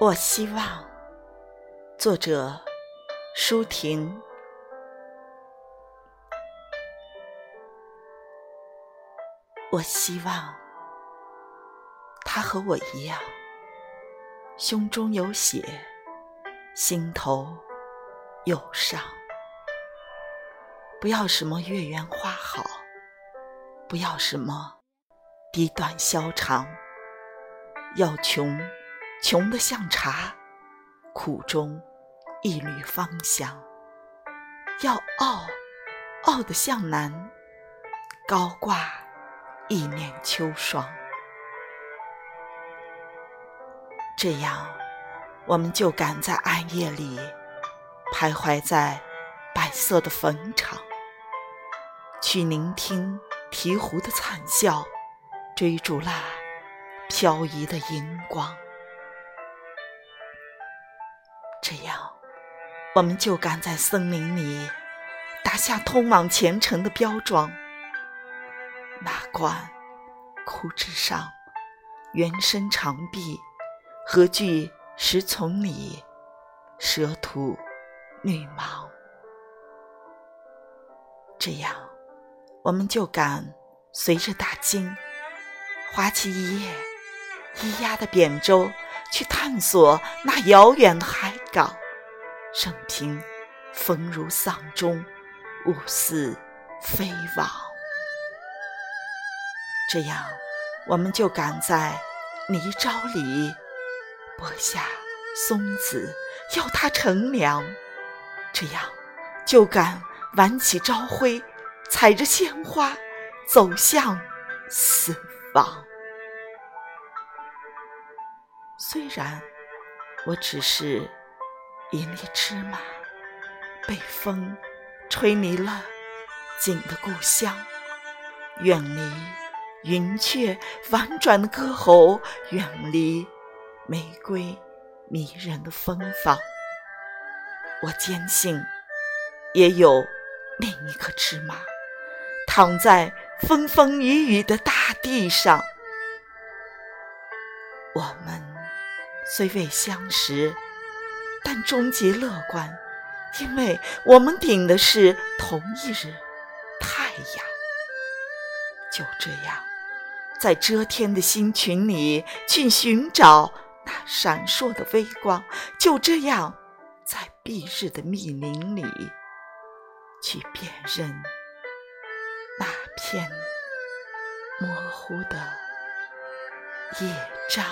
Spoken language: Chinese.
我希望，作者舒婷。我希望他和我一样，胸中有血，心头有伤。不要什么月圆花好，不要什么低短消长，要穷。穷得像茶，苦中一缕芳香；要傲，傲得像南，高挂一面秋霜。这样，我们就敢在暗夜里徘徊在白色的坟场，去聆听鹈鹕的惨笑，追逐那飘移的荧光。这样，我们就敢在森林里打下通往前程的标桩。那冠枯枝上，原生长臂，何惧石丛里蛇吐绿毛？这样，我们就敢随着大鲸划起一叶咿呀的扁舟。去探索那遥远的海告，任凭风如丧钟，雾似飞往。这样，我们就敢在泥沼里播下松子，要它乘凉；这样，就敢挽起朝晖，踩着鲜花走向死亡。虽然我只是一粒芝麻，被风吹离了景的故乡，远离云雀婉转的歌喉，远离玫瑰迷人的芬芳。我坚信，也有另一颗芝麻，躺在风风雨雨的大地上。我们。虽未相识，但终极乐观，因为我们顶的是同一日太阳。就这样，在遮天的星群里去寻找那闪烁的微光；就这样，在蔽日的密林里去辨认那片模糊的夜章。